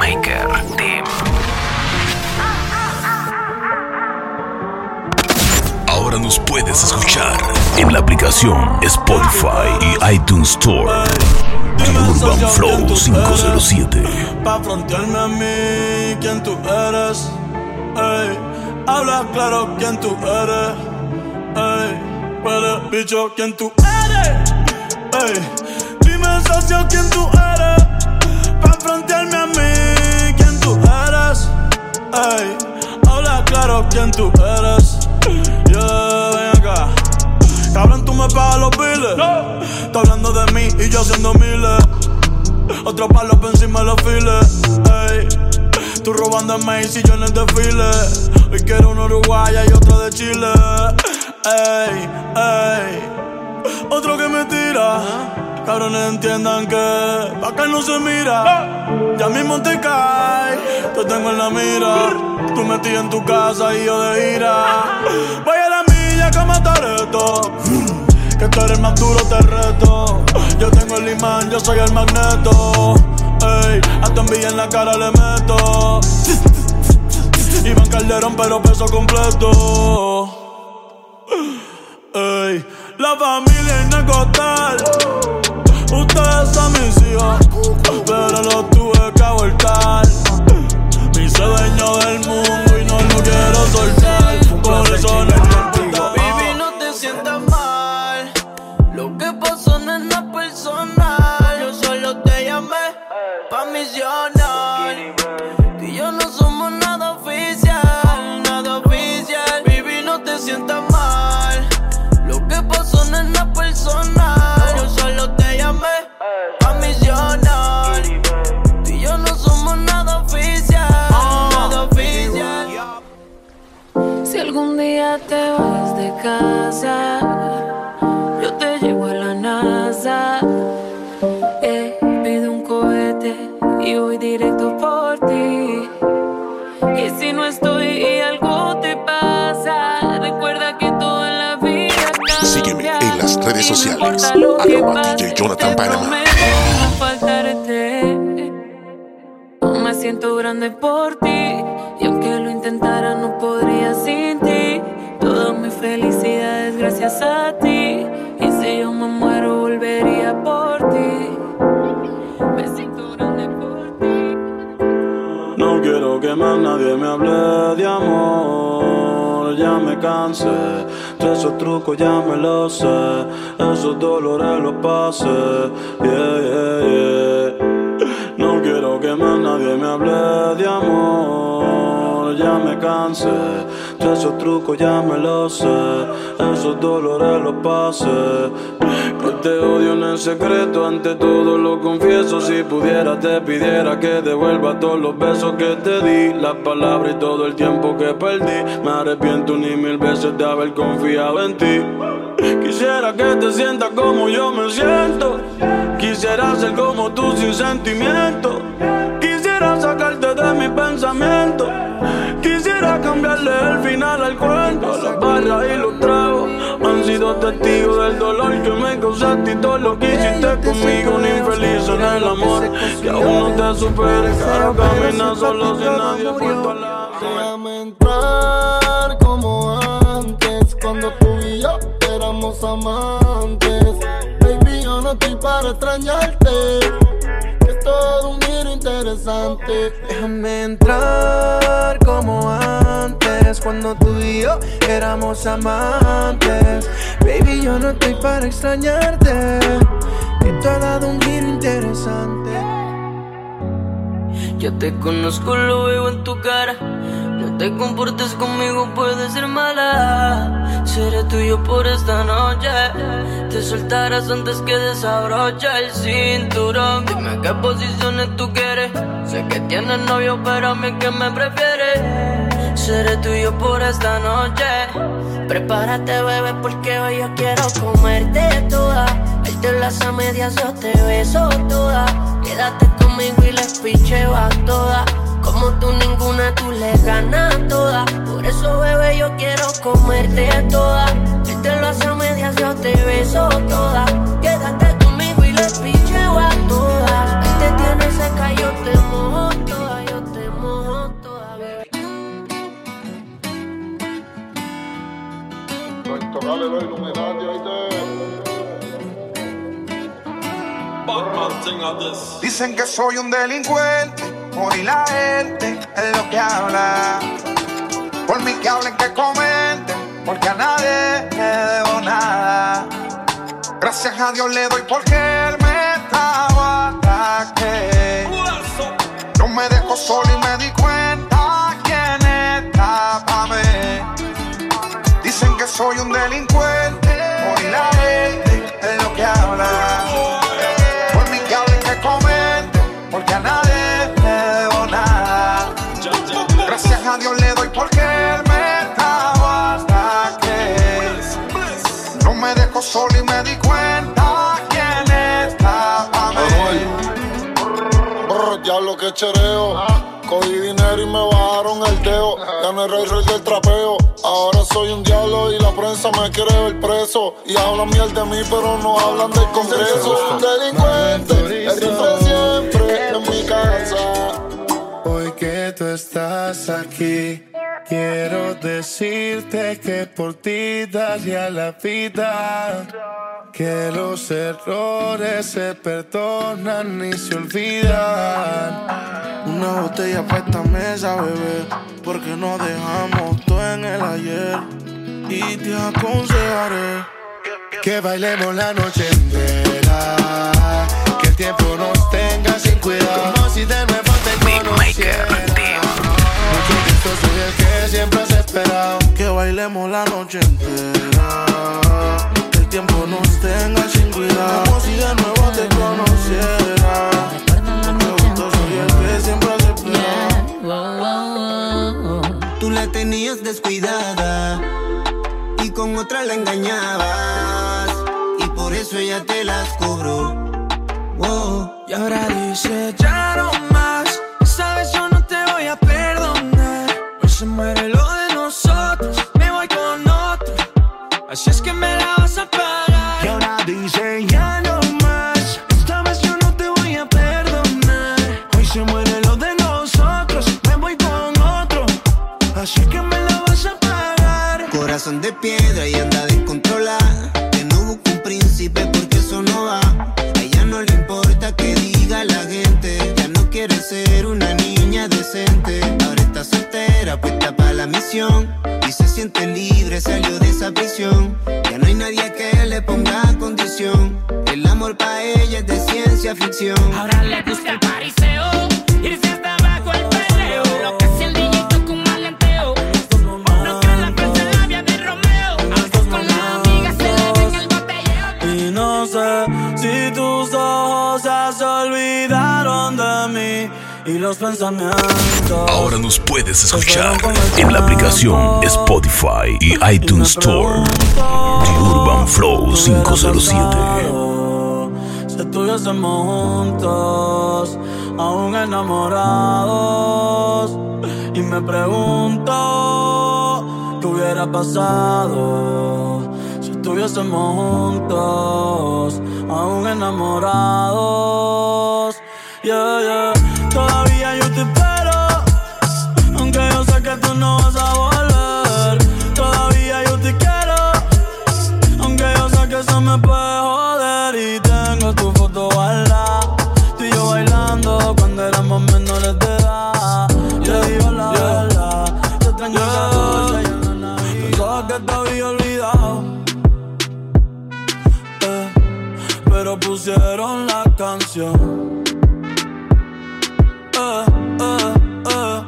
Maker Team. Ahora nos puedes escuchar en la aplicación Spotify y iTunes Store. Urban Flow 507. Pa' frontearme a mí, quién tú eres. Ey, habla claro quién tú eres. Ey, puede, bicho, quién tú eres. Ey, dime, socio, quién tú eres. Pa' frontearme a mí. Ey, habla claro quién tú eres. Yeah, ven acá. Cabrón, tú me pagas los biles. Está hablando de mí y yo haciendo miles. Otro palo por encima de los files. Ey. Tú robando en Macy y yo en el desfile. Hoy quiero un uruguaya y otro de Chile. Ey, ey. Otro que me tira. Cabrones entiendan que acá no se mira. Ya mismo te cae, te tengo en la mira. Tú metí en tu casa y yo de ira. Vaya la milla como Toreto. Que tú eres más duro, te reto. Yo tengo el imán, yo soy el magneto. Ey, a tu envidia en la cara le meto. Iván Calderón, pero peso completo. Ey, la familia es Necotal. Ustedes son mis hijos, pero esos trucos ya me los sé, esos dolores los pasé. Que te odio en el secreto, ante todo lo confieso. Si pudiera, te pidiera que devuelva todos los besos que te di, las palabras y todo el tiempo que perdí. Me arrepiento ni mil veces de haber confiado en ti. Quisiera que te sientas como yo me siento. Quisiera ser como tú sin sentimiento. De mi pensamiento. Quisiera cambiarle el final al cuento. Las barras y los tragos han sido testigos del dolor que me causaste y todo lo que hiciste conmigo. Un infeliz en el amor que aún no te supere. Caro camina solo sin nadie lado. Déjame entrar como antes, cuando tú y yo éramos amantes. Baby, yo no estoy para extrañarte, todo un giro interesante. Déjame entrar como antes, cuando tú y yo éramos amantes. Baby, yo no estoy para extrañarte, tú has dado un giro interesante. Yo te conozco, lo veo en tu cara. No te comportes conmigo, puedes ser mala. Seré tuyo por esta noche. Te soltarás antes que desabrocha el cinturón. Dime qué posiciones tú quieres. Sé que tienes novio, pero a mí que me prefieres. Seré tuyo por esta noche. Prepárate, bebé, porque hoy yo quiero comerte toda. Verte las a medias, yo te beso toda. Quédate conmigo y les picheo a todas. Como tú ninguna, tú le ganas todas. Por eso, bebé, yo quiero comerte toda. Si te lo hace a medias, yo te beso toda. Quédate conmigo y le picheo a todas. Si te tienes seca, yo te mojo toda, yo te mojo toda, bebé. Dicen que soy un delincuente hoy la gente es lo que habla. Por mí que hablen, que comenten, porque a nadie le debo nada. Gracias a Dios le doy porque él me estaba ataque. No me dejo solo y me di cuenta quién está para mí. Dicen que soy un delincuente, solo y me di cuenta quién estaba mí. Diablo que chereo. Cogí dinero y me bajaron el teo. Ya no rey, rey del trapeo. Ahora soy un diablo y la prensa me quiere ver preso. Y hablan miel de mí, pero no hablan del congreso. Delincuente, el rifle siempre en mi casa. Hoy que tú estás aquí. Quiero decirte que por ti daría la vida. Que los errores se perdonan y se olvidan. Una botella para esta mesa, bebé. Porque no dejamos todo en el ayer. Y te aconsejaré que bailemos la noche entera. Que el tiempo nos tenga sin cuidado. Como si de nuevo te conociera. Siempre has esperado. Que bailemos la noche entera. Que el tiempo nos tenga sin cuidado. Como si de nuevo te conociera. Yo soy el que siempre has esperado. Tú la tenías descuidada y con otra la engañabas. Y por eso ella te las cobró. Y ahora dice ya no se muere lo de nosotros. Me voy con otro. Así es que me la vas a pagar. Y ahora dice ya no más. Esta vez yo no te voy a perdonar. Hoy se muere lo de nosotros. Me voy con otro. Así que me la vas a pagar. Corazón de piedra y anda descontrolada. Que no busca un príncipe porque Y se siente libre, salió de esa prisión. Ya no hay nadie que le ponga condición. El amor para ella es de ciencia ficción. Ahora le gusta el pariseo, los pensamientos. Ahora nos puedes escuchar en la aplicación Spotify y iTunes Store. The Urban Flow 507. Si estuviésemos juntos, aún enamorados, y me pregunto qué hubiera pasado si estuviésemos juntos, aún enamorados. Yeah, yeah. Me puede joder y tengo tu foto guardada. Tú y yo bailando cuando éramos menores de edad. Yo digo la verdad, te extraño el 14 y en la. Pensaba que te había olvidado. eh, pero pusieron la canción. Eh, eh, eh,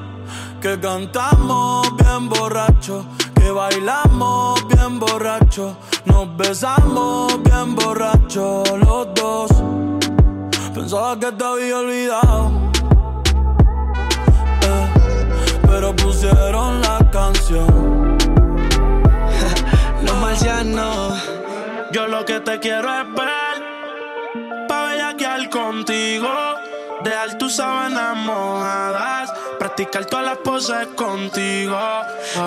que cantamos bien borracho, que bailamos bien borracho, nos besamos bien borracho los dos. Pensaba que te había olvidado, eh, pero pusieron la canción. Los marcianos. Yo lo que te quiero es ver, pa' bellaquear contigo, dejar tus sábanas mojadas, practicar todas las poses contigo.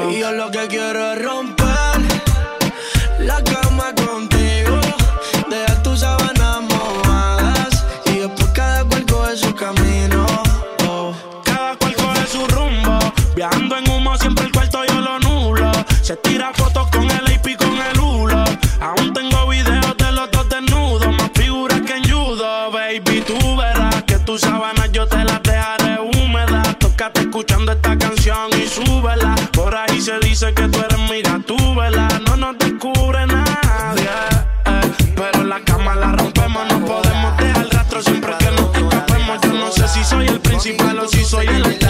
Y yo lo que quiero es romper la cama contigo, dejar tus sábanas mojadas y después cada cual coge su camino. Oh. Cada cual coge su rumbo, viajando en humo siempre el cuarto yo lo nulo. Se tira fotos con el AP con el hulo. Aún tengo videos de los dos desnudos, más figuras que en judo, baby. Tú verás que tus sábanas yo te las dejaré húmedas. Tócate escuchando esta canción y súbela. Por ahí se dice que tú principal o si soy el.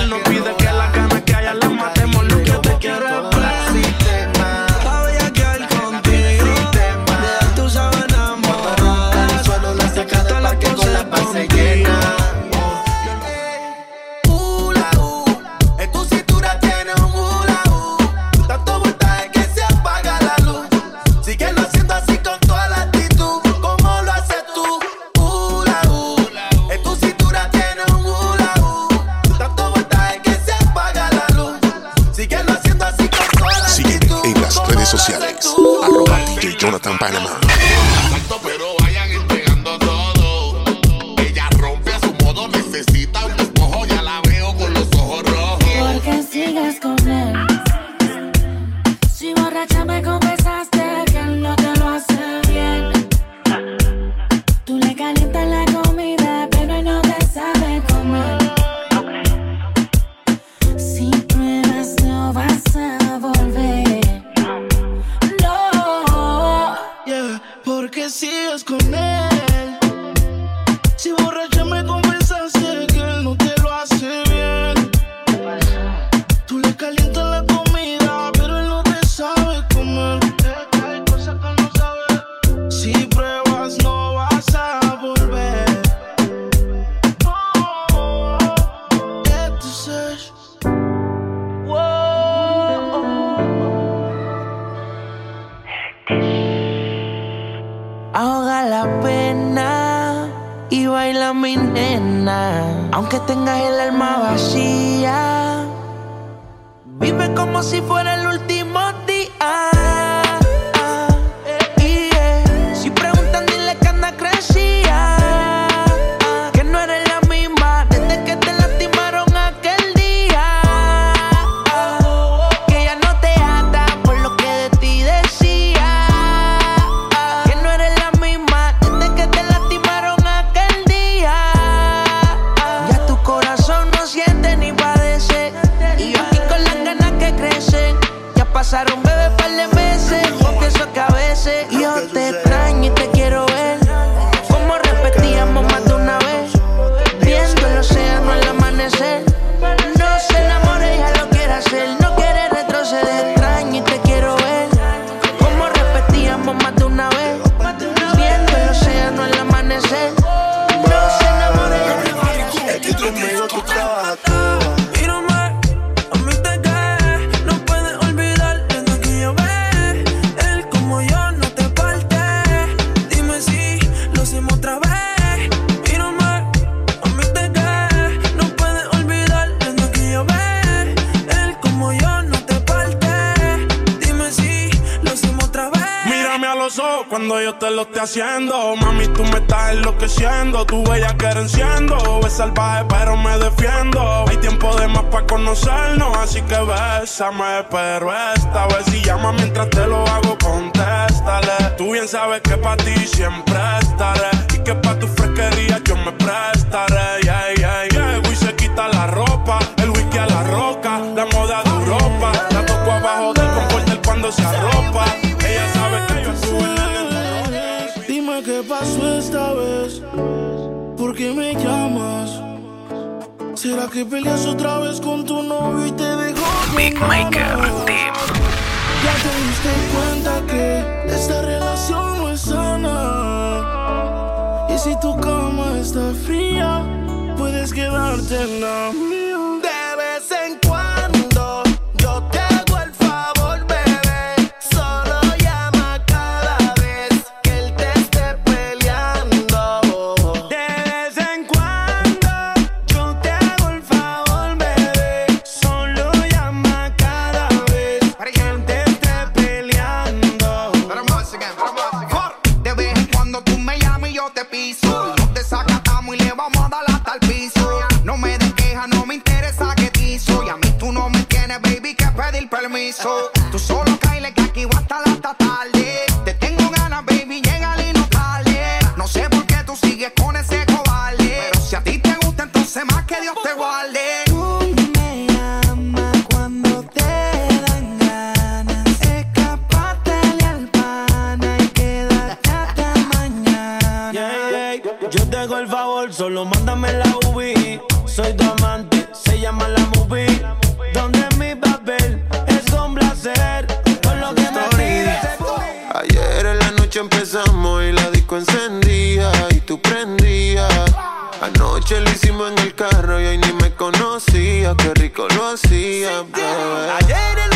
que peleas otra vez con tu novio y te dejó. Big Maker Team. Ya te diste cuenta que esta relación no es sana. Y si tu cama está fría, puedes quedarte en la mía. La UV. Soy tu amante, se llama la movie. Donde mi papel es un placer. Con lo que me pides. Ayer en la noche empezamos y la disco encendía y tú prendías. Anoche lo hicimos en el carro y hoy ni me conocía, qué rico lo hacía, bebé. Ayer en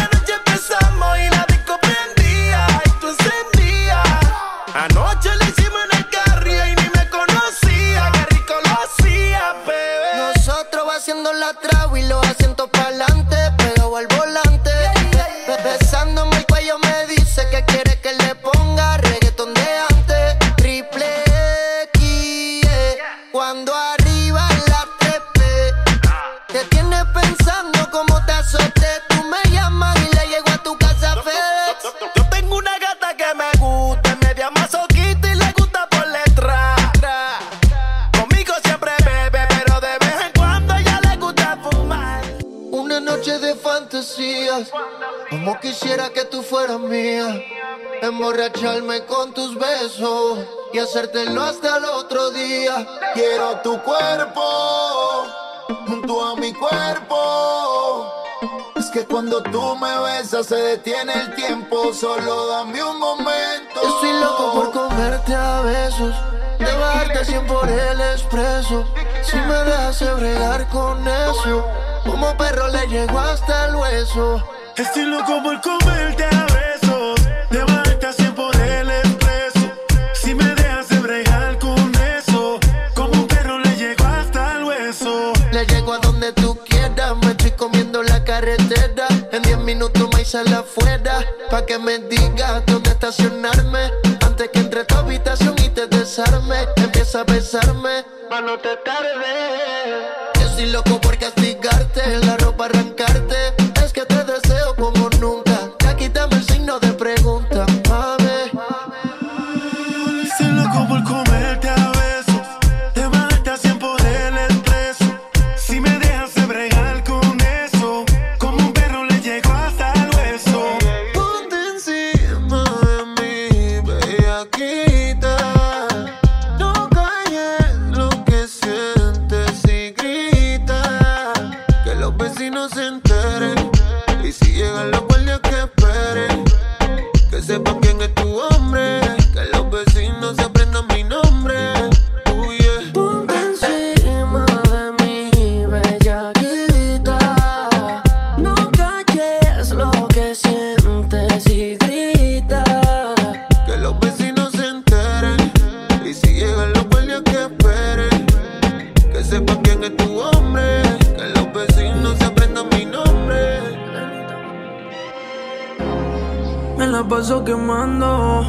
hacértelo hasta el otro día. Quiero tu cuerpo junto a mi cuerpo. Es que cuando tú me besas se detiene el tiempo. Solo dame un momento. Estoy loco por comerte a besos, de bajarte 100 por el expreso. Si me dejas bregar con eso, como perro le llego hasta el hueso. Estoy loco por comerte a besos, sale afuera, pa' que me digas dónde estacionarme. Antes que entre a tu habitación y te desarme, empieza a besarme, pa' no te tarde. Estoy loco por castigarte, la ropa arrancarte. La paso quemando,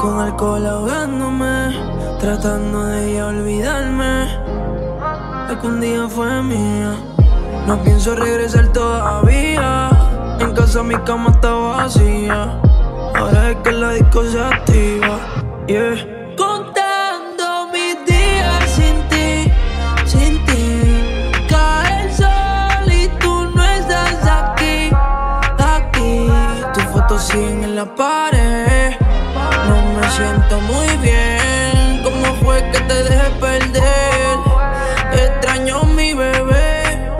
con alcohol ahogándome, tratando de ya olvidarme. La que un día fue mía. No pienso regresar todavía. En casa mi cama está vacía. Ahora es que la disco se activa. Yeah. Fotos siguen en la pared. No me siento muy bien. ¿Cómo fue que te dejé perder? Extraño mi bebé.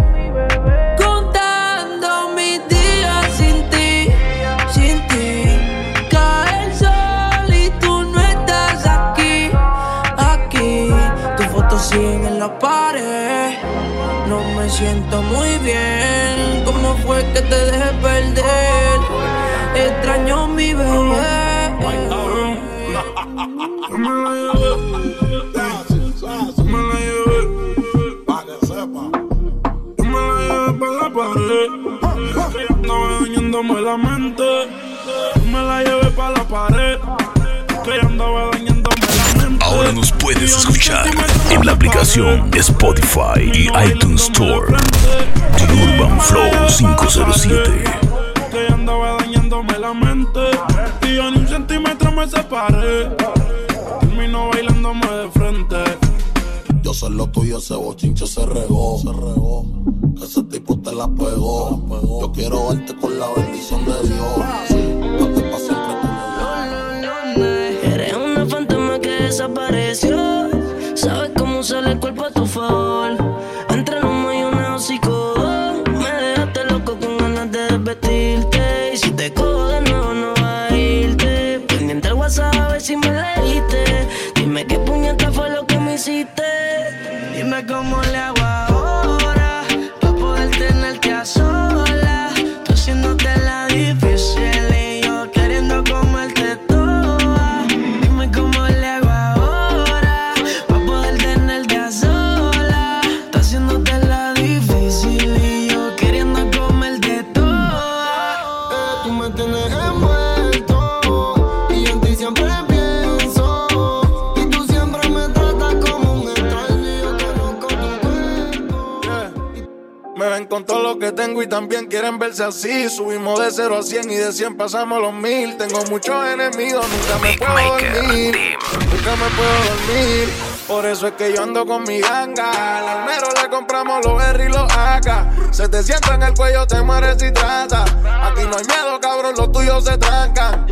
Contando mis días sin ti, sin ti. Cae el sol y tú no estás aquí, aquí. Tus fotos siguen en la pared. No me siento muy bien. ¿Cómo fue que te dejé perder? Extraño mi bebé. Me la llevé, me la llevé, que sepa. Yo me la llevé pa' la pared, andaba dañándome la mente. Yo me la llevé pa' la pared, que andaba dañándome la mente. Ahora nos puedes escuchar en la aplicación Spotify y iTunes Store. Urban Flow 507. Mente. Y yo ni un centímetro me separé. Terminó bailándome de frente. Yo sé lo tuyo, ese bochinche se regó. Se regó. Que ese tipo te la pegó. Yo quiero verte con la bendición de Dios. Date pa' siempre con Eres una fantasma que desapareció. Sabes cómo usar el cuerpo a tu favor. Quieren verse así. Subimos de 0 a 100 y de 100 pasamos los 1000. Tengo muchos enemigos, nunca me puedo dormir. Nunca me puedo dormir. Por eso es que yo ando con mi ganga. Al almero le compramos los R y los AK. Se te sienta en el cuello, te mueres si trata. Aquí no hay miedo, cabrón, los tuyos se trancan.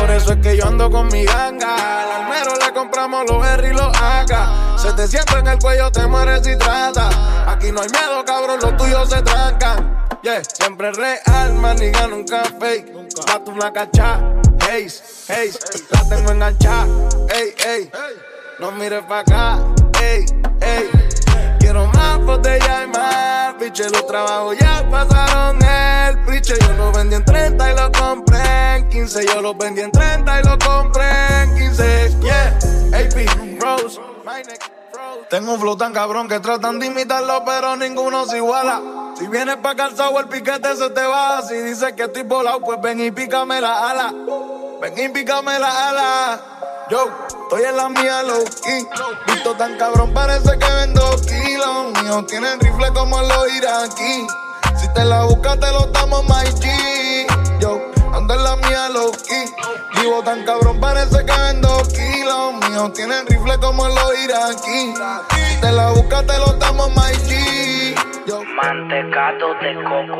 Por eso es que yo ando con mi ganga. Al almero le compramos los R y los AK. Se te sienta en el cuello, te mueres si trata. Aquí no hay miedo, cabrón, los tuyos se trancan. Yeah, siempre real, maniga, nunca fake. Mato una cacha, hey, hey, la tengo enganchada, ey, ey. No mires pa' acá, ey, ey. Quiero más botella y más, piche, los trabajos ya pasaron el piche. Yo lo vendí en 30 y lo compré en 15. Yo lo vendí en 30 y lo compré en 15. Yeah, AP, Rose, my neck. Tengo un flow tan cabrón que tratan de imitarlo, pero ninguno se iguala. Si vienes pa' calzado, el piquete se te va. Si dices que estoy volado, pues ven y pícame la ala. Ven y pícame la ala. Yo, estoy en la mía, low key. Visto tan cabrón, parece que vendo kilos. Míos tienen rifle como los iraquí. Si te la buscas, te lo damos, my G. Ando en la mía, low key. Vivo tan cabrón, parece que vendo kilos. Míos tienen rifle como los iraquí. Si te la buscas, te lo damos, my G. Yo, Mantecato de coco.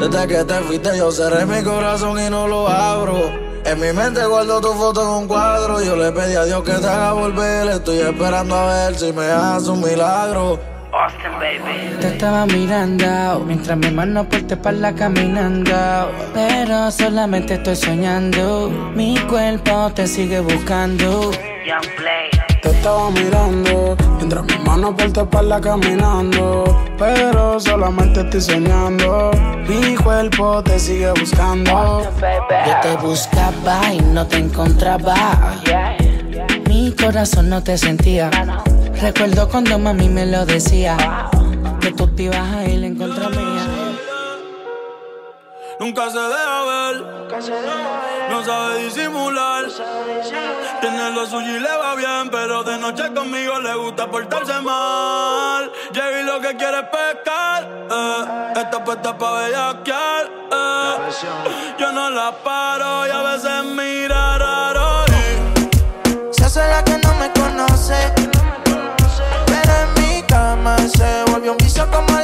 Desde que te fuiste yo cerré mi corazón y no lo abro. En mi mente guardo tu foto en un cuadro. Yo le pedí a Dios que te haga volver. Estoy esperando a ver si me hace un milagro. Austin, baby. Te estaba mirando mientras mi mano por tu espalda caminando. Pero solamente estoy soñando. Mi cuerpo te sigue buscando. Young Play. Te estaba mirando mientras mi mano por tu espalda caminando. Pero solamente estoy soñando. Mi cuerpo te sigue buscando. Yo te buscaba y no te encontraba. Mi corazón no te sentía. Recuerdo cuando mami me lo decía. Que tú te ibas a ir en contra mía. Nunca se deja ver, no sabe disimular. Tiene lo suyo y le va bien, pero de noche conmigo le gusta portarse mal. Llega y lo que quiere es pescar, eh. está puesta pa' bellaquear. eh. Yo no la paro y a veces mira raro. y Se hace la que no me conoce. Cama se volvió un vicio como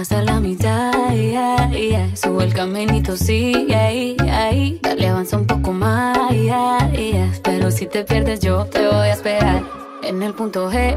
hasta la mitad, yeah. Subo el caminito, sí, yeah, Dale, avanza un poco más, Pero si te pierdes yo te voy a esperar en el punto G.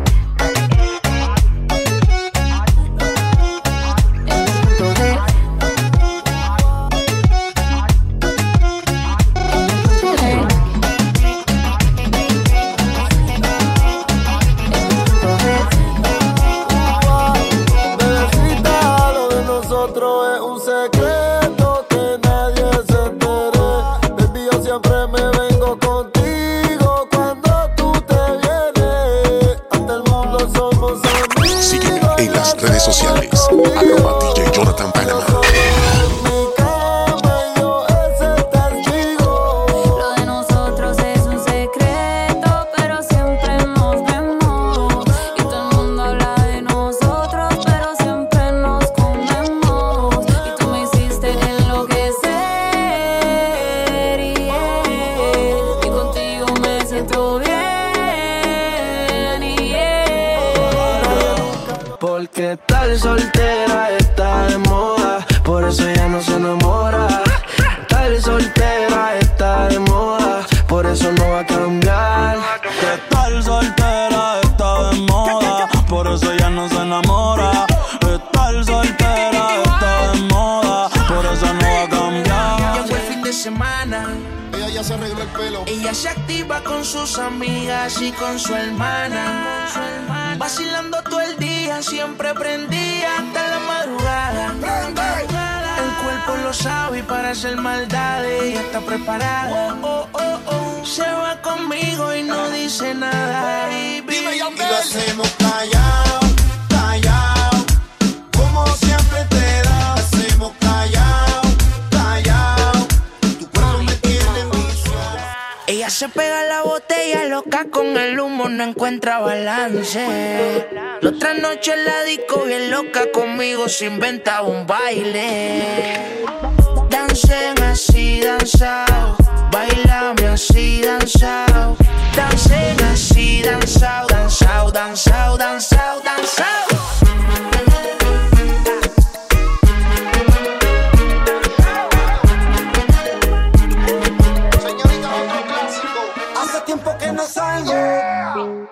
parada. Oh, oh, oh, oh, Se va conmigo y no dice nada. Y, Dime, y lo hacemos callado, callado. Como siempre te da, hacemos callado, callado. Tu cuerpo me tiene visual. Ella se pega la botella loca con el humo, no encuentra balance. La otra noche en la disco bien loca conmigo se inventa un baile danzao, bailame así danzao. Dancen así danzao, danzao, danzao, danzao, danzao. Hace tiempo que no salgo.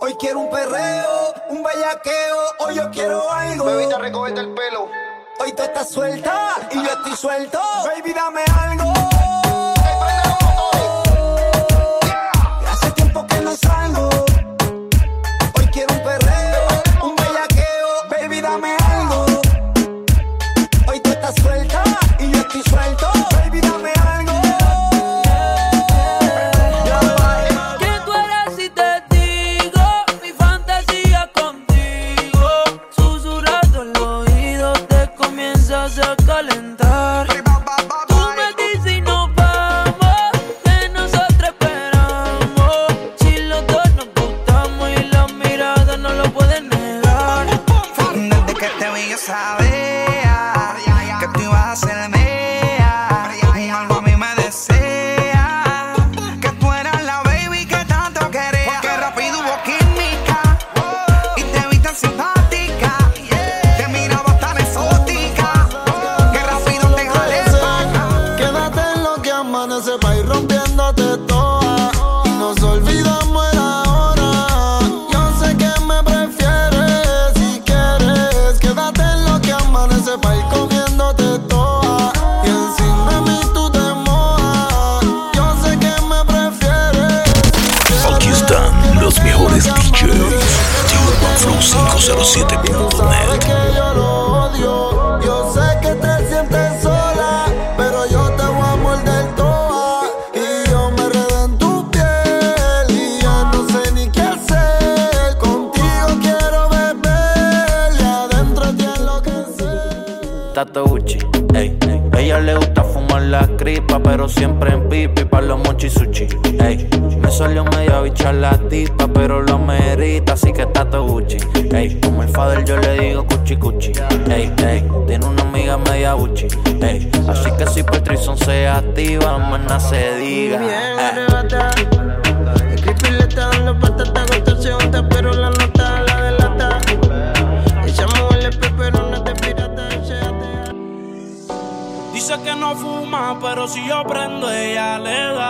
Hoy quiero un perreo, un bayaqueo, hoy yo quiero algo. Bebita, recogete el pelo. Hoy tú estás suelta y yo estoy suelto. Baby, dame algo. pero siempre en pipi pa' los mochi sushi. Ey, me salió medio bichar la tipa, pero lo merita, así que está todo Gucci. Ey, como el father yo le digo cuchi cuchi. Ey, ey, tiene una amiga media Gucci. Ey, así que si Patrison se activa, más se diga. si yo prendo, ella le da.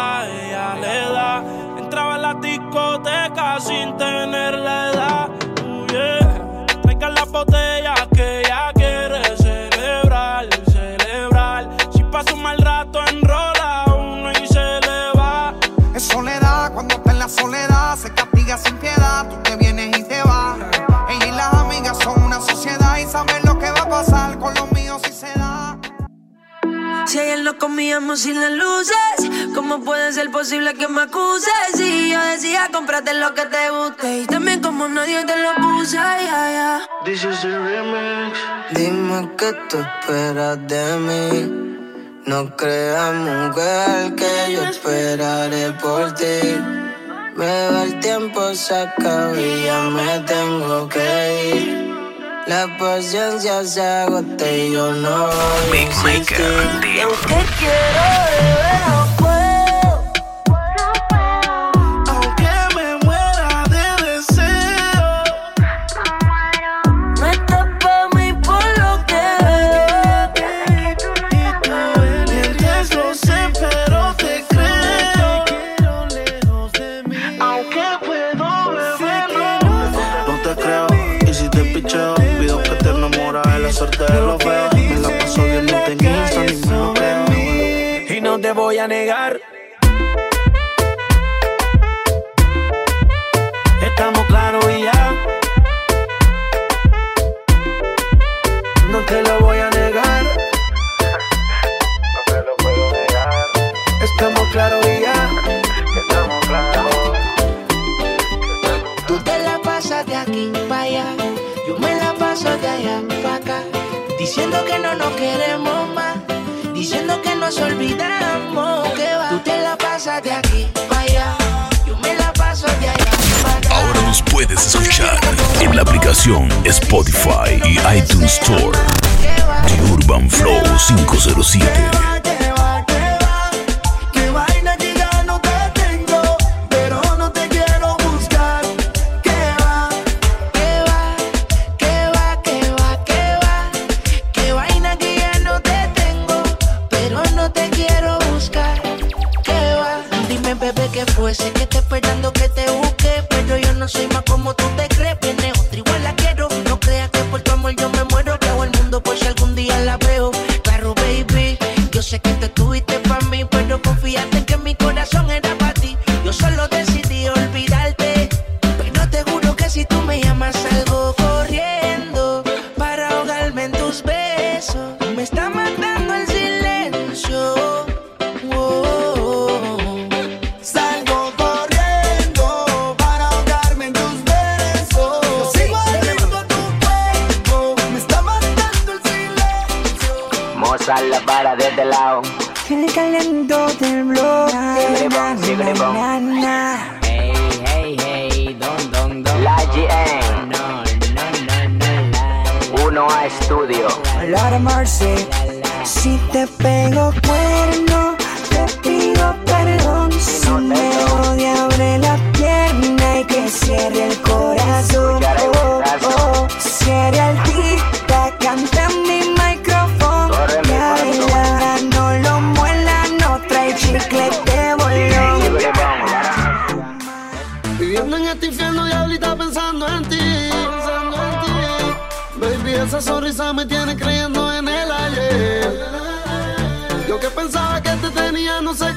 vivíamos sin las luces. ¿Cómo puede ser posible que me acuses? Si yo decía, cómprate lo que te guste. Y también como nadie te lo puse, This is the remix. Dime qué tú esperas de mí. No creas, mujer, que yo esperaré por ti. Me da el tiempo, se acaba y ya me tengo que ir. La paciencia se agota y yo no voy a a negar. Estamos claros y ya. No te lo voy a negar. No te lo puedo negar. Estamos claros y ya. Estamos claros. Tú te la pasas de aquí para allá. Yo me la paso de allá para acá. Diciendo que no nos queremos más diciendo que nos olvidamos que va. Tú te la pasas de aquí para allá, yo me la paso de allá. Ahora nos puedes escuchar en la aplicación Spotify y iTunes Store de Urban Flow 507.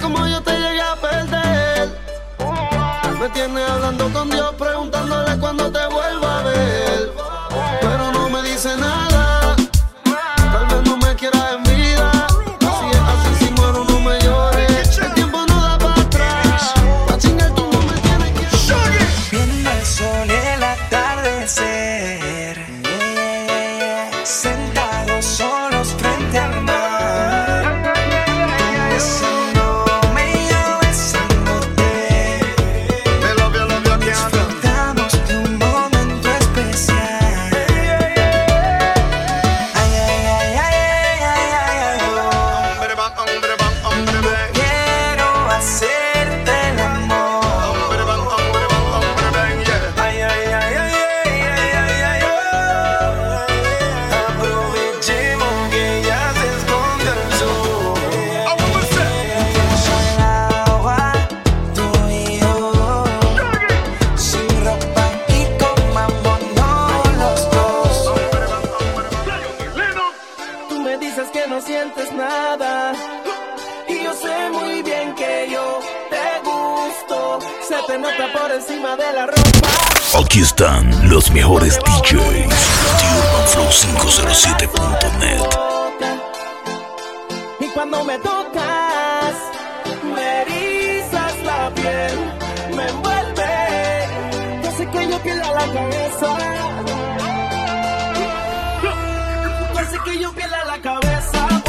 como yo te llegué a perder. Me tienes hablando con Dios, preguntándole cuándo te vuelva. Se te nota por encima de la ropa. Aquí están los mejores DJs de UrbanFlow507.net. Y cuando me tocas, me erizas la piel, me envuelve. Yo sé que yo pierdo la cabeza. Yo sé que yo pierdo la cabeza.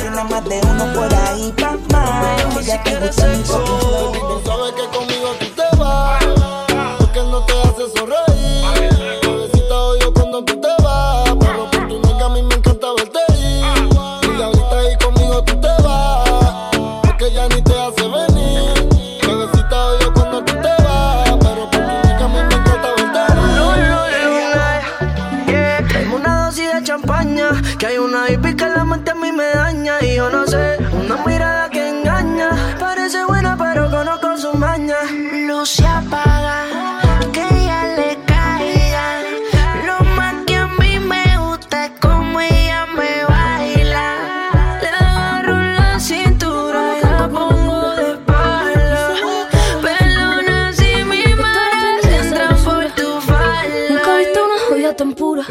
Pero más de uno por ahí, pa' más. Ella quiere sexo. Tú sabes que conmigo tú te vas.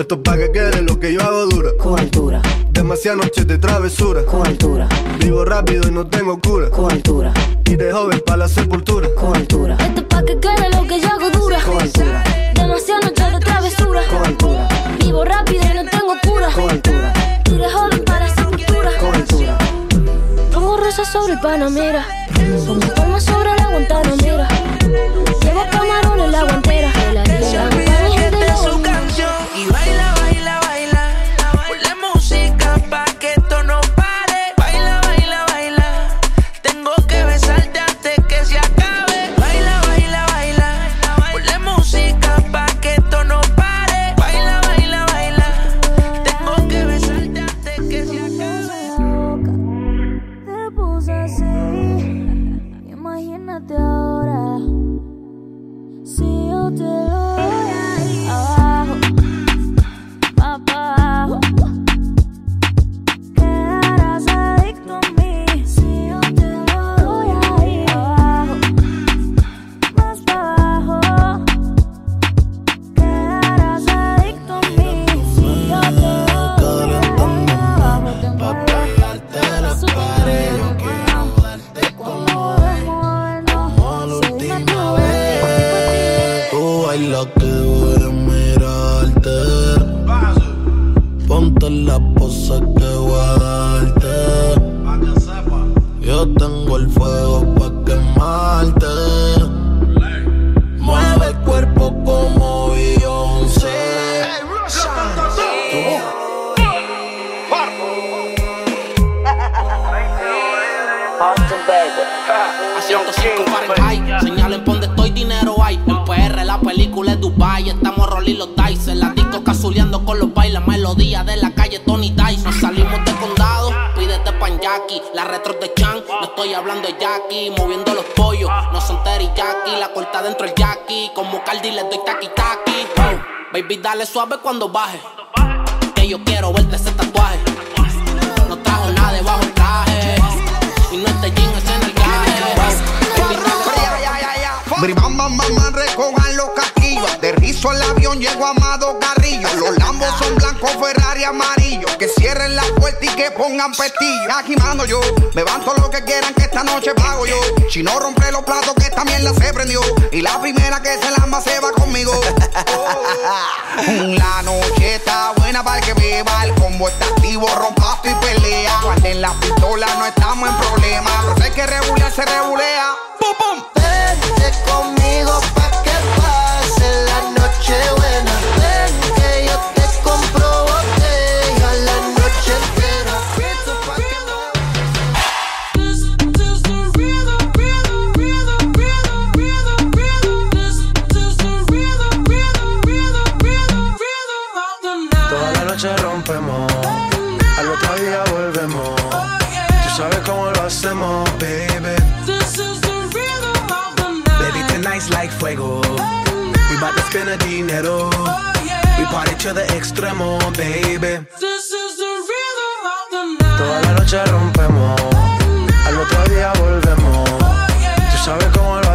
puesto para que quede lo que yo hago dura. Con altura. Demasiadas noches de travesura. Con altura. Vivo rápido y no tengo cura. Con altura. Y de joven para la sepultura. Con altura. Esto pa' que quede lo que yo hago dura. Con altura. Demasiadas noches de travesura. Con altura. Vivo rápido y no tengo cura. Con altura. Y de joven para la sepultura. Con altura. Pongo rosas sobre el Panamera. Pongo palmas sobre Como Cardi le doy taqui taqui. Baby, dale suave cuando baje. Que yo quiero verte ese tatuaje. No trajo nada debajo el traje. Y no este jean es en el traje. Baby, dale, Hizo el avión, llegó Amado Carrillo. Los lambos son blancos, Ferrari amarillo. Que cierren la puerta y que pongan pestillo. Aquí mando yo, me van todo lo que quieran que esta noche pago yo. Si no rompe los platos, que esta mierda se prendió. Y la primera que se lamba se va conmigo. la noche está buena para que beba. El combo está activo, rompazo y pelea. Cuando en la pistola no estamos en problema. Pero sé que regular se regulea. ¡Pum, pum! Vente conmigo, quiero. Oh, yeah. De extremo, baby. This is the. Toda la noche rompemos, al otro día volvemos. Tú sabes cómo lo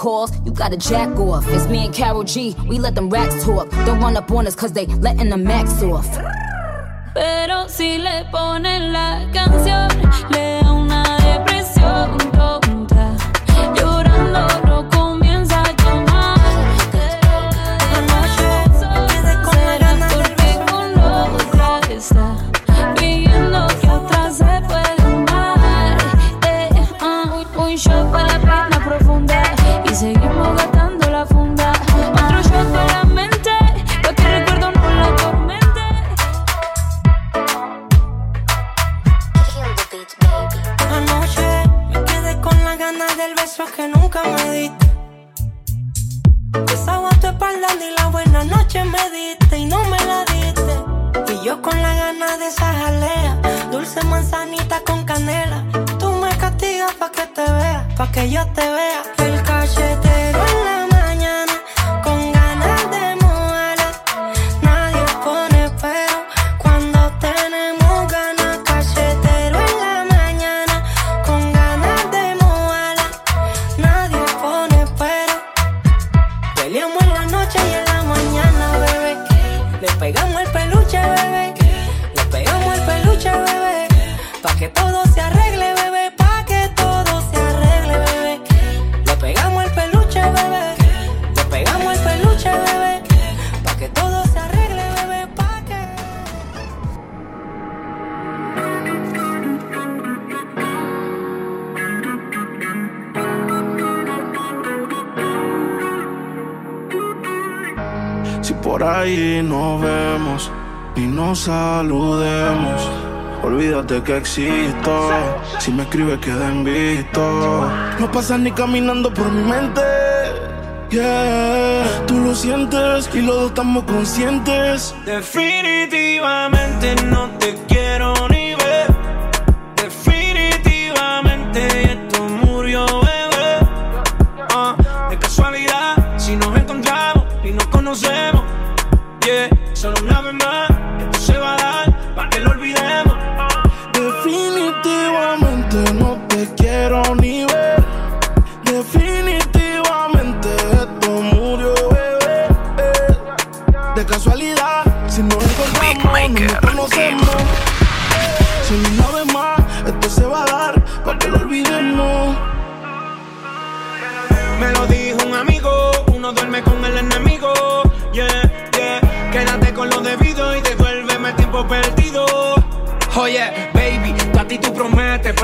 calls, you gotta jack off. It's me and Carol G, we let them rats talk. Don't run up on us cause they letting the max off. Pero si le ponen la canción, le Si me escribes, queda en. No pasas ni caminando por mi mente. Yeah, tú lo sientes y los dos estamos conscientes. Definitivamente no te quiero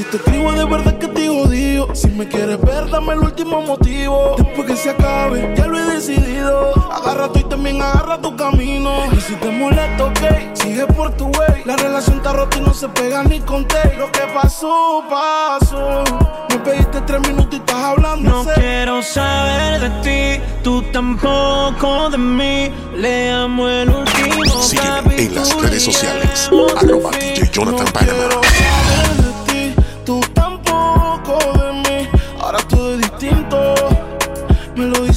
Si te escribo de verdad que te odio Si me quieres ver, dame el último motivo Después que se acabe, ya lo he decidido Agarra tú y también agarra tu camino Y si te molesta, ok, sigue por tu way La relación está rota y no se pega ni con té Lo que pasó, pasó Me pediste tres minutos y estás hablando No sé. quiero saber de ti, tú tampoco de mí. Leamos el último Sígueme en las redes sociales. Arroba DJ Jonathan Panama. saber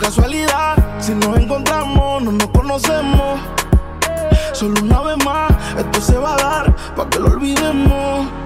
casualidad, si nos encontramos, no nos conocemos. Solo una vez más, esto se va a dar para que lo olvidemos.